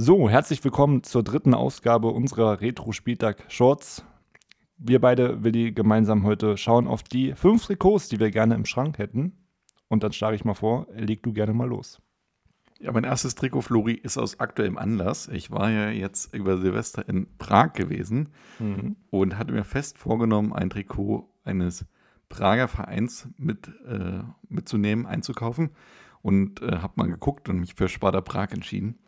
So, herzlich willkommen zur dritten Ausgabe unserer Retro-Spieltag-Shorts. Wir beide, Willi, gemeinsam heute schauen auf die fünf Trikots, die wir gerne im Schrank hätten. Und dann schlage ich mal vor, leg du gerne mal los. Ja, mein erstes Trikot, Flori, ist aus aktuellem Anlass. Ich war ja jetzt über Silvester in Prag gewesen mhm. und hatte mir fest vorgenommen, ein Trikot eines Prager Vereins mit, äh, mitzunehmen, einzukaufen. Und äh, habe mal geguckt und mich für Sparta Prag entschieden.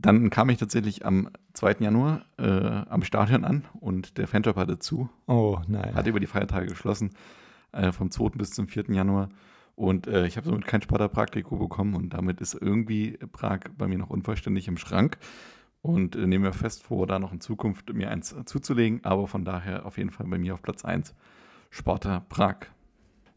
Dann kam ich tatsächlich am 2. Januar äh, am Stadion an und der Fanshop hatte zu. Oh nein. Hatte über die Feiertage geschlossen, äh, vom 2. bis zum 4. Januar. Und äh, ich habe somit kein Sparta Prag-Trikot bekommen und damit ist irgendwie Prag bei mir noch unvollständig im Schrank. Und äh, nehme mir fest vor, da noch in Zukunft mir eins zuzulegen. Aber von daher auf jeden Fall bei mir auf Platz 1 Sparta Prag.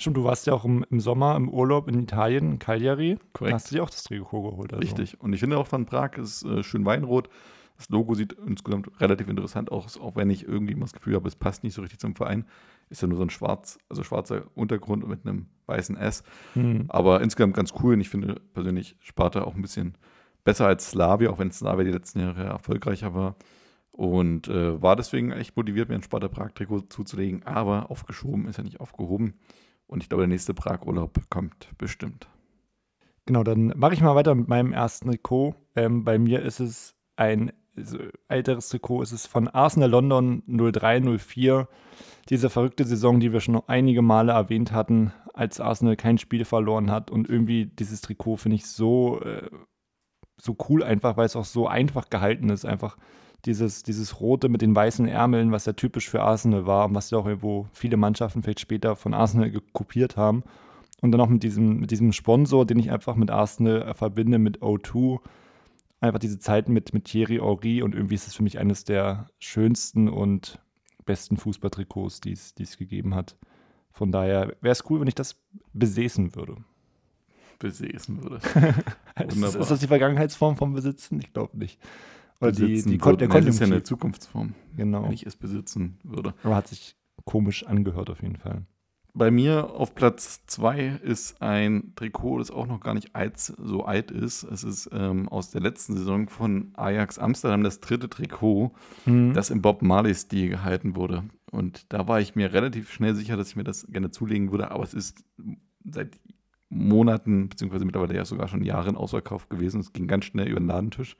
Stimmt, du warst ja auch im, im, Sommer im Urlaub in Italien, in Cagliari. Korrekt. Da hast du dir auch das Trikot geholt. Also. Richtig. Und ich finde auch von Prag ist äh, schön weinrot. Das Logo sieht insgesamt relativ interessant aus, auch wenn ich irgendwie mal das Gefühl habe, es passt nicht so richtig zum Verein. Ist ja nur so ein schwarz, also schwarzer Untergrund mit einem weißen S. Mhm. Aber insgesamt ganz cool. Und ich finde persönlich Sparta auch ein bisschen besser als Slavia, auch wenn Slavia die letzten Jahre erfolgreicher war. Und äh, war deswegen echt motiviert, mir ein Sparta Prag-Trikot zuzulegen. Aber aufgeschoben ist ja nicht aufgehoben. Und ich glaube, der nächste Prag-Urlaub kommt bestimmt. Genau, dann mache ich mal weiter mit meinem ersten Trikot. Ähm, bei mir ist es ein also älteres Trikot. Es ist von Arsenal London 0304. Diese verrückte Saison, die wir schon einige Male erwähnt hatten, als Arsenal kein Spiel verloren hat. Und irgendwie dieses Trikot finde ich so, äh, so cool einfach, weil es auch so einfach gehalten ist. Einfach dieses, dieses Rote mit den weißen Ärmeln, was ja typisch für Arsenal war und was ja auch irgendwo viele Mannschaften vielleicht später von Arsenal kopiert haben. Und dann auch mit diesem, mit diesem Sponsor, den ich einfach mit Arsenal äh, verbinde, mit O2. Einfach diese Zeiten mit, mit Thierry Henry und irgendwie ist es für mich eines der schönsten und besten Fußballtrikots, die es gegeben hat. Von daher wäre es cool, wenn ich das besäßen würde. Besäßen würde. ist, ist das die Vergangenheitsform vom Besitzen? Ich glaube nicht. Oder die, die, Kon der Das ist ja eine Zukunftsform. Genau. Wenn ich es besitzen würde. Aber hat sich komisch angehört auf jeden Fall. Bei mir auf Platz 2 ist ein Trikot, das auch noch gar nicht alt, so alt ist. Es ist ähm, aus der letzten Saison von Ajax Amsterdam das dritte Trikot, mhm. das im Bob Marley-Stil gehalten wurde. Und da war ich mir relativ schnell sicher, dass ich mir das gerne zulegen würde, aber es ist seit Monaten, beziehungsweise mittlerweile ja sogar schon Jahren ausverkauft gewesen. Es ging ganz schnell über den Ladentisch.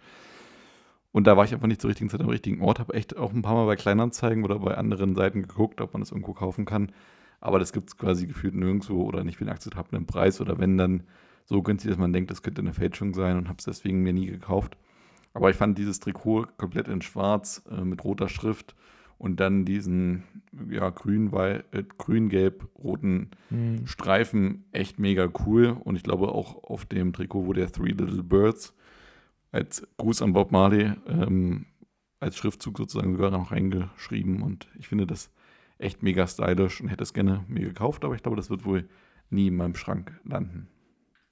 Und da war ich einfach nicht zur richtigen Zeit am richtigen Ort. Habe echt auch ein paar Mal bei Kleinanzeigen oder bei anderen Seiten geguckt, ob man das irgendwo kaufen kann. Aber das gibt es quasi gefühlt nirgendwo oder nicht für einen akzeptablen Preis. Oder wenn dann so günstig, dass man denkt, das könnte eine Fälschung sein und habe es deswegen mir nie gekauft. Aber ich fand dieses Trikot komplett in schwarz äh, mit roter Schrift und dann diesen ja, grün, weil, äh, grün-gelb-roten mhm. Streifen echt mega cool. Und ich glaube auch auf dem Trikot, wo der Three Little Birds als Gruß an Bob Marley ähm, als Schriftzug sozusagen sogar noch reingeschrieben. Und ich finde das echt mega stylisch und hätte es gerne mir gekauft, aber ich glaube, das wird wohl nie in meinem Schrank landen.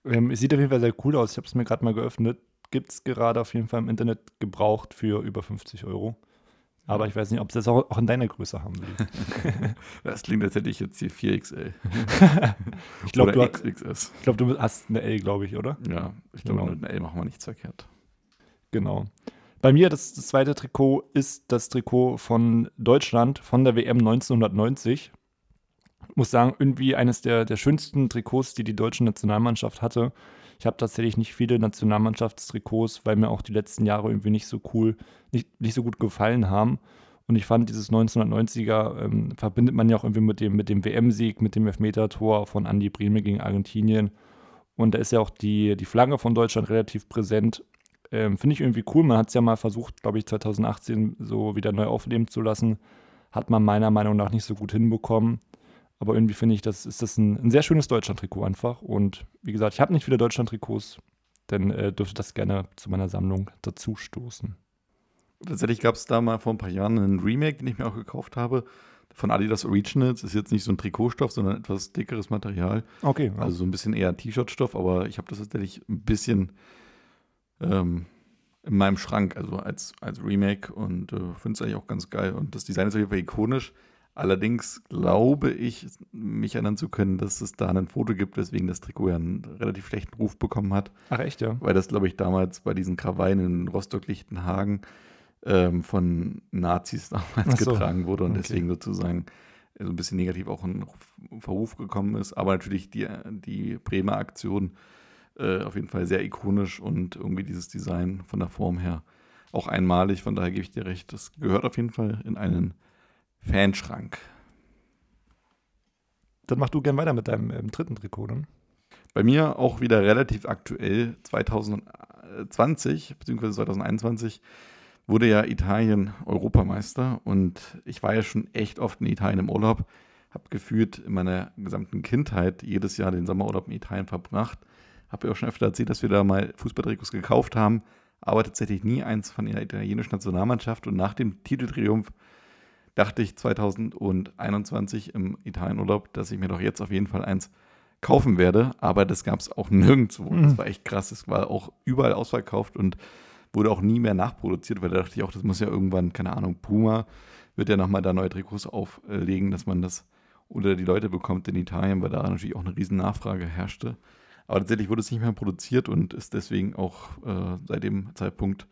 Ähm, es sieht auf jeden Fall sehr cool aus. Ich habe es mir gerade mal geöffnet. Gibt es gerade auf jeden Fall im Internet gebraucht für über 50 Euro. Aber ich weiß nicht, ob sie das auch, auch in deiner Größe haben will. das klingt, als hätte ich jetzt hier 4XL. ich glaube, du, glaub, du hast eine L, glaube ich, oder? Ja, ich glaube, genau. mit einer L machen wir nichts verkehrt. Genau. Bei mir, das, das zweite Trikot, ist das Trikot von Deutschland von der WM 1990. Ich muss sagen, irgendwie eines der, der schönsten Trikots, die die deutsche Nationalmannschaft hatte. Ich habe tatsächlich nicht viele Nationalmannschaftstrikots, weil mir auch die letzten Jahre irgendwie nicht so cool, nicht, nicht so gut gefallen haben. Und ich fand, dieses 1990er ähm, verbindet man ja auch irgendwie mit dem, mit dem WM-Sieg, mit dem Elfmeter-Tor von Andy Brehme gegen Argentinien. Und da ist ja auch die, die Flagge von Deutschland relativ präsent. Ähm, Finde ich irgendwie cool. Man hat es ja mal versucht, glaube ich, 2018 so wieder neu aufleben zu lassen. Hat man meiner Meinung nach nicht so gut hinbekommen. Aber irgendwie finde ich, das ist das ein, ein sehr schönes Deutschland-Trikot einfach. Und wie gesagt, ich habe nicht viele Deutschland-Trikots, dann äh, dürfte das gerne zu meiner Sammlung dazu stoßen. Tatsächlich gab es da mal vor ein paar Jahren einen Remake, den ich mir auch gekauft habe, von Adidas Originals. Ist jetzt nicht so ein Trikotstoff, sondern etwas dickeres Material. Okay. Also so ein bisschen eher T-Shirt-Stoff, aber ich habe das tatsächlich ein bisschen ähm, in meinem Schrank, also als, als Remake und äh, finde es eigentlich auch ganz geil. Und das Design ist auf jeden Fall ikonisch, Allerdings glaube ich, mich erinnern zu können, dass es da ein Foto gibt, weswegen das Trikot ja einen relativ schlechten Ruf bekommen hat. Ach echt, ja? Weil das, glaube ich, damals bei diesen Krawallen in Rostock-Lichtenhagen ähm, von Nazis damals so. getragen wurde und okay. deswegen sozusagen so ein bisschen negativ auch in Verruf gekommen ist. Aber natürlich die, die Bremer Aktion äh, auf jeden Fall sehr ikonisch und irgendwie dieses Design von der Form her auch einmalig. Von daher gebe ich dir recht, das gehört auf jeden Fall in einen Fanschrank. Dann mach du gern weiter mit deinem ähm, dritten Trikot, dann. Bei mir auch wieder relativ aktuell, 2020 bzw. 2021 wurde ja Italien Europameister und ich war ja schon echt oft in Italien im Urlaub, habe gefühlt in meiner gesamten Kindheit jedes Jahr den Sommerurlaub in Italien verbracht. Habe ja auch schon öfter erzählt, dass wir da mal Fußballtrikots gekauft haben, aber tatsächlich nie eins von der italienischen Nationalmannschaft und nach dem Titeltriumph dachte ich 2021 im Italienurlaub, dass ich mir doch jetzt auf jeden Fall eins kaufen werde, aber das gab es auch nirgendwo. Mhm. Das war echt krass. Es war auch überall ausverkauft und wurde auch nie mehr nachproduziert, weil da dachte ich auch, das muss ja irgendwann, keine Ahnung, Puma wird ja nochmal da neue Trikots auflegen, dass man das unter die Leute bekommt in Italien, weil da natürlich auch eine riesen Nachfrage herrschte. Aber tatsächlich wurde es nicht mehr produziert und ist deswegen auch äh, seit dem Zeitpunkt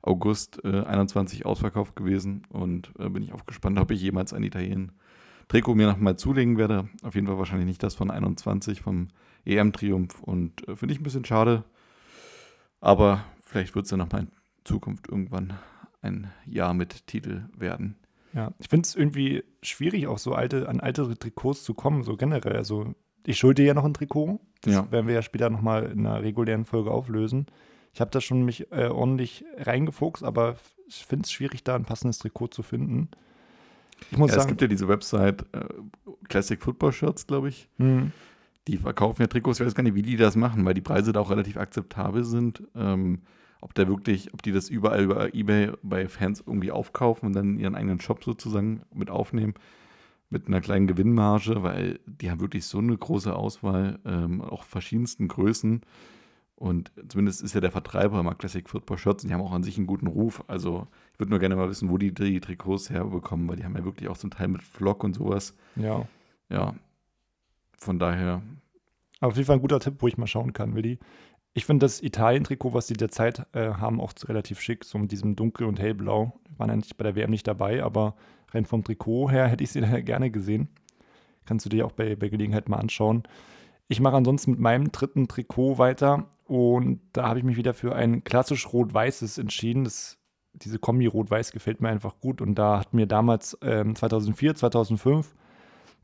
August äh, 21 ausverkauft gewesen und äh, bin ich auch gespannt, ob ich jemals ein Italien Trikot mir nochmal zulegen werde. Auf jeden Fall wahrscheinlich nicht das von 21 vom EM-Triumph und äh, finde ich ein bisschen schade. Aber vielleicht wird es ja nochmal in Zukunft irgendwann ein Jahr mit Titel werden. Ja, ich finde es irgendwie schwierig, auch so alte, an alte Trikots zu kommen, so generell. Also ich schulde ja noch ein Trikot. Das ja. werden wir ja später nochmal in einer regulären Folge auflösen. Ich habe da schon mich äh, ordentlich reingefuchst, aber ich finde es schwierig, da ein passendes Trikot zu finden. Ich muss ja, sagen, es gibt ja diese Website äh, Classic Football Shirts, glaube ich. Mhm. Die verkaufen ja Trikots. Ich weiß gar nicht, wie die das machen, weil die Preise da auch relativ akzeptabel sind. Ähm, ob da wirklich, ob die das überall über Ebay bei Fans irgendwie aufkaufen und dann ihren eigenen Shop sozusagen mit aufnehmen mit einer kleinen Gewinnmarge, weil die haben wirklich so eine große Auswahl, ähm, auch verschiedensten Größen. Und zumindest ist ja der Vertreiber immer Classic Football Shirts und die haben auch an sich einen guten Ruf. Also ich würde nur gerne mal wissen, wo die die Trikots herbekommen, weil die haben ja wirklich auch zum Teil mit Vlog und sowas. Ja. Ja. Von daher. Aber auf jeden Fall ein guter Tipp, wo ich mal schauen kann, Willi. Ich finde das Italien-Trikot, was die derzeit äh, haben, auch relativ schick, so mit diesem dunkel und hellblau. Waren nicht bei der WM nicht dabei, aber rein vom Trikot her hätte ich sie gerne gesehen. Kannst du dir auch bei, bei Gelegenheit mal anschauen. Ich mache ansonsten mit meinem dritten Trikot weiter und da habe ich mich wieder für ein klassisch rot-weißes entschieden. Das, diese Kombi rot-weiß gefällt mir einfach gut und da hat mir damals ähm, 2004, 2005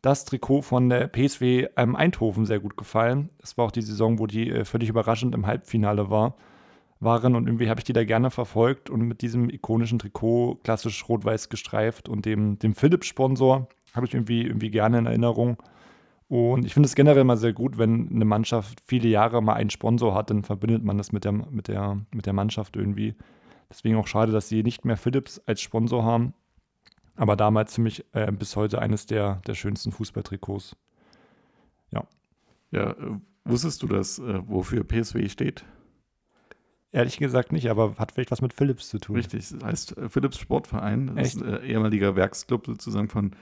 das Trikot von der PSW ähm, Eindhoven sehr gut gefallen. Das war auch die Saison, wo die äh, völlig überraschend im Halbfinale war, waren und irgendwie habe ich die da gerne verfolgt und mit diesem ikonischen Trikot, klassisch rot-weiß gestreift und dem, dem Philips-Sponsor habe ich irgendwie, irgendwie gerne in Erinnerung. Und ich finde es generell mal sehr gut, wenn eine Mannschaft viele Jahre mal einen Sponsor hat, dann verbindet man das mit der, mit der, mit der Mannschaft irgendwie. Deswegen auch schade, dass sie nicht mehr Philips als Sponsor haben. Aber damals für mich äh, bis heute eines der, der schönsten Fußballtrikots. Ja. Ja, äh, wusstest du das, äh, wofür PSW steht? Ehrlich gesagt nicht, aber hat vielleicht was mit Philips zu tun. Richtig, das heißt äh, Philips Sportverein. Das Echt? ist ein ehemaliger Werksclub sozusagen von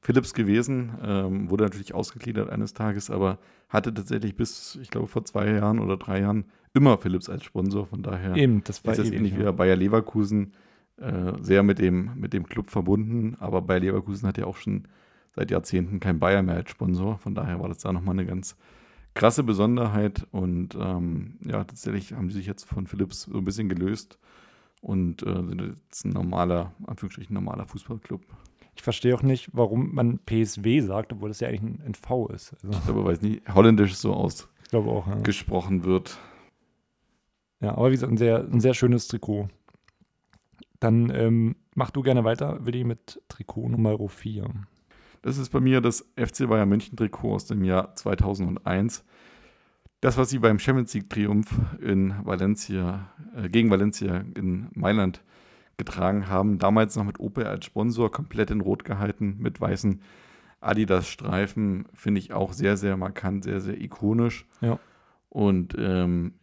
Philips gewesen, ähm, wurde natürlich ausgegliedert eines Tages, aber hatte tatsächlich bis, ich glaube, vor zwei Jahren oder drei Jahren immer Philips als Sponsor. Von daher Eben, das war ist das ähnlich ja. wie Bayer Leverkusen äh, sehr mit dem, mit dem Club verbunden. Aber Bayer Leverkusen hat ja auch schon seit Jahrzehnten kein Bayer mehr als Sponsor. Von daher war das da nochmal eine ganz krasse Besonderheit. Und ähm, ja, tatsächlich haben sie sich jetzt von Philips so ein bisschen gelöst und äh, sind jetzt ein normaler, Anführungsstrichen normaler Fußballclub. Ich verstehe auch nicht, warum man PSW sagt, obwohl das ja eigentlich ein, ein V ist. Also. Ich glaube, weil es nicht holländisch so ausgesprochen ja. wird. Ja, aber wie gesagt, ein sehr, ein sehr schönes Trikot. Dann ähm, mach du gerne weiter, Willi, mit Trikot Nummer 4. Das ist bei mir das FC Bayern München Trikot aus dem Jahr 2001. Das, was sie beim Champions League Triumph in Valencia, äh, gegen Valencia in Mailand getragen haben. Damals noch mit Opel als Sponsor, komplett in Rot gehalten, mit weißen Adidas-Streifen. Finde ich auch sehr, sehr markant, sehr, sehr ikonisch. Ja. Und ähm,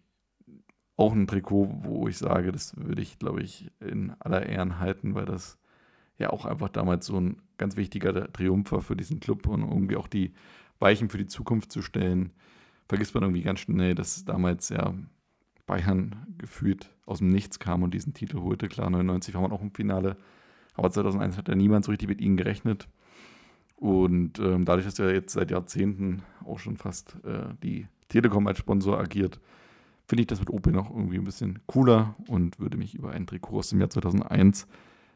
auch ein Trikot, wo ich sage, das würde ich, glaube ich, in aller Ehren halten, weil das ja auch einfach damals so ein ganz wichtiger Triumph war für diesen Club und irgendwie auch die Weichen für die Zukunft zu stellen. Vergisst man irgendwie ganz schnell, dass damals ja Bayern gefühlt aus dem Nichts kam und diesen Titel holte. Klar, 99 war man auch im Finale, aber 2001 hat ja niemand so richtig mit ihnen gerechnet. Und ähm, dadurch, dass er jetzt seit Jahrzehnten auch schon fast äh, die Telekom als Sponsor agiert, finde ich das mit Opel noch irgendwie ein bisschen cooler und würde mich über einen Trikot aus dem Jahr 2001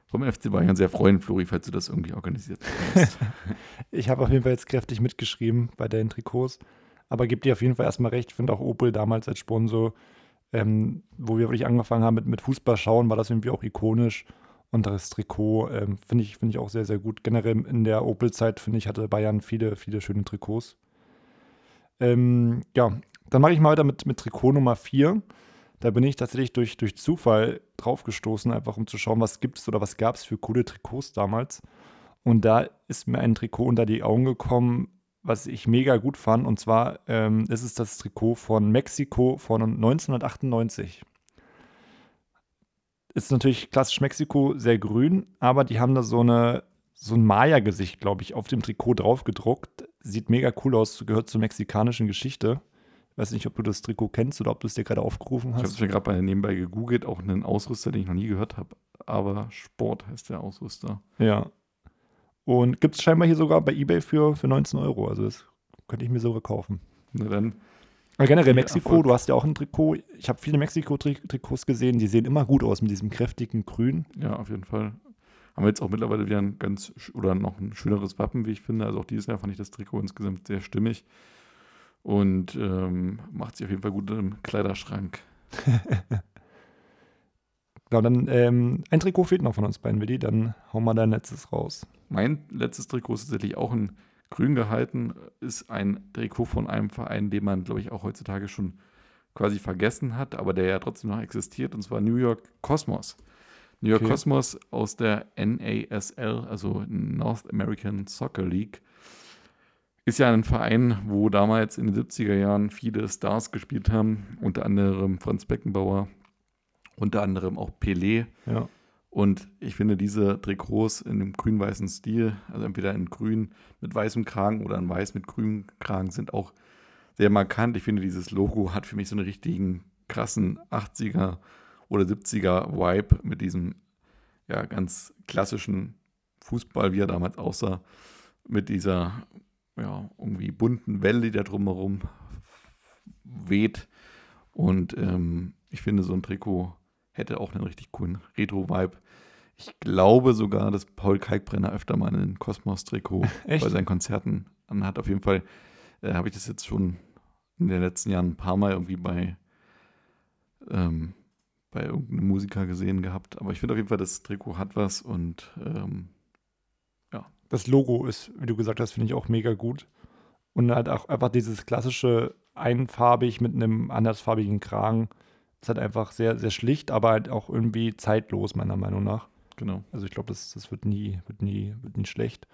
vom FC Bayern sehr freuen, Flori, falls du das irgendwie organisiert hast. ich habe auf jeden Fall jetzt kräftig mitgeschrieben bei deinen Trikots, aber gebe dir auf jeden Fall erstmal recht. Ich finde auch Opel damals als Sponsor, ähm, wo wir wirklich angefangen haben mit, mit Fußball schauen, war das irgendwie auch ikonisch. Und das Trikot ähm, finde ich, find ich auch sehr, sehr gut. Generell in der Opel-Zeit, finde ich, hatte Bayern viele, viele schöne Trikots. Ähm, ja, dann mache ich mal weiter mit, mit Trikot Nummer 4. Da bin ich tatsächlich durch, durch Zufall draufgestoßen, einfach um zu schauen, was gibt es oder was gab es für coole Trikots damals. Und da ist mir ein Trikot unter die Augen gekommen, was ich mega gut fand. Und zwar ähm, ist es das Trikot von Mexiko von 1998 ist natürlich klassisch Mexiko sehr grün, aber die haben da so eine so ein Maya-Gesicht, glaube ich, auf dem Trikot drauf gedruckt. Sieht mega cool aus, gehört zur mexikanischen Geschichte. Ich weiß nicht, ob du das Trikot kennst oder ob du es dir gerade aufgerufen hast. Ich habe es mir gerade bei nebenbei gegoogelt, auch einen Ausrüster, den ich noch nie gehört habe. Aber Sport heißt der Ausrüster. Ja. Und gibt es scheinbar hier sogar bei Ebay für, für 19 Euro. Also das könnte ich mir sogar kaufen. Na dann aber generell Mexiko, Erfolg. du hast ja auch ein Trikot. Ich habe viele Mexiko-Trikots gesehen, die sehen immer gut aus mit diesem kräftigen Grün. Ja, auf jeden Fall. Haben wir jetzt auch mittlerweile wieder ein ganz oder noch ein schöneres Wappen, wie ich finde. Also auch dieses Jahr fand ich das Trikot insgesamt sehr stimmig und ähm, macht sich auf jeden Fall gut im Kleiderschrank. genau, dann ähm, ein Trikot fehlt noch von uns beiden, Willi. Dann hau mal dein letztes raus. Mein letztes Trikot ist tatsächlich auch ein grün gehalten, ist ein Trikot von einem Verein, den man, glaube ich, auch heutzutage schon quasi vergessen hat, aber der ja trotzdem noch existiert, und zwar New York Cosmos. New York okay. Cosmos aus der NASL, also North American Soccer League, ist ja ein Verein, wo damals in den 70er Jahren viele Stars gespielt haben, unter anderem Franz Beckenbauer, unter anderem auch Pelé. Ja. Und ich finde diese Trikots in dem grün-weißen Stil, also entweder in grün mit weißem Kragen oder in weiß mit grünem Kragen, sind auch sehr markant. Ich finde, dieses Logo hat für mich so einen richtigen krassen 80er oder 70er Vibe mit diesem ja, ganz klassischen Fußball, wie er damals aussah, mit dieser ja, irgendwie bunten Welle, die da drumherum weht. Und ähm, ich finde, so ein Trikot hätte auch einen richtig coolen Retro-Vibe. Ich glaube sogar, dass Paul Kalkbrenner öfter mal ein Kosmos-Trikot bei seinen Konzerten anhat. Auf jeden Fall äh, habe ich das jetzt schon in den letzten Jahren ein paar Mal irgendwie bei, ähm, bei irgendeinem Musiker gesehen gehabt. Aber ich finde auf jeden Fall, das Trikot hat was und ähm. Das Logo ist, wie du gesagt hast, finde ich auch mega gut. Und halt auch einfach dieses klassische einfarbig mit einem andersfarbigen Kragen ist halt einfach sehr, sehr schlicht, aber halt auch irgendwie zeitlos, meiner Meinung nach. Genau. Also ich glaube, das, das wird nie, wird nie, wird nie schlecht.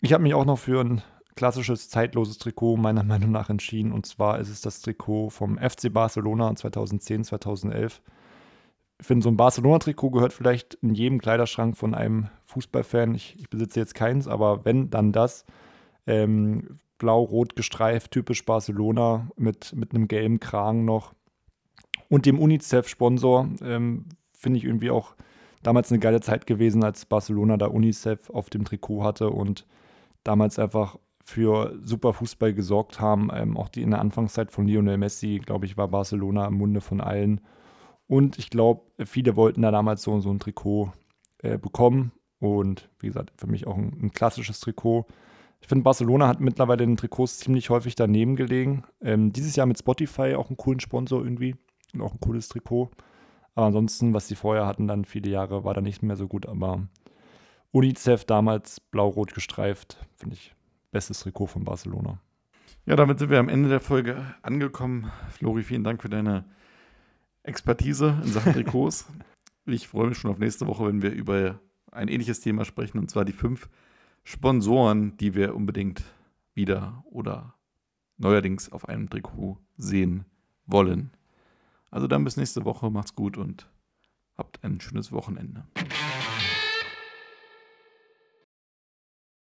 Ich habe mich auch noch für ein klassisches, zeitloses Trikot meiner Meinung nach entschieden. Und zwar ist es das Trikot vom FC Barcelona 2010, 2011. Ich finde, so ein Barcelona-Trikot gehört vielleicht in jedem Kleiderschrank von einem Fußballfan. Ich, ich besitze jetzt keins, aber wenn, dann das. Ähm, Blau-rot gestreift, typisch Barcelona, mit, mit einem gelben Kragen noch und dem UNICEF-Sponsor. Ähm, Finde ich irgendwie auch damals eine geile Zeit gewesen, als Barcelona da UNICEF auf dem Trikot hatte und damals einfach für super Fußball gesorgt haben. Ähm, auch die in der Anfangszeit von Lionel Messi, glaube ich, war Barcelona im Munde von allen. Und ich glaube, viele wollten da damals so, so ein Trikot äh, bekommen. Und wie gesagt, für mich auch ein, ein klassisches Trikot. Ich finde, Barcelona hat mittlerweile den Trikots ziemlich häufig daneben gelegen. Ähm, dieses Jahr mit Spotify auch einen coolen Sponsor irgendwie und auch ein cooles Trikot. Aber ansonsten, was sie vorher hatten, dann viele Jahre, war da nicht mehr so gut. Aber UNICEF damals blau-rot gestreift, finde ich, bestes Trikot von Barcelona. Ja, damit sind wir am Ende der Folge angekommen. Flori, vielen Dank für deine Expertise in Sachen Trikots. ich freue mich schon auf nächste Woche, wenn wir über ein ähnliches Thema sprechen, und zwar die fünf Sponsoren, die wir unbedingt wieder oder neuerdings auf einem Trikot sehen wollen. Also dann bis nächste Woche, macht's gut und habt ein schönes Wochenende.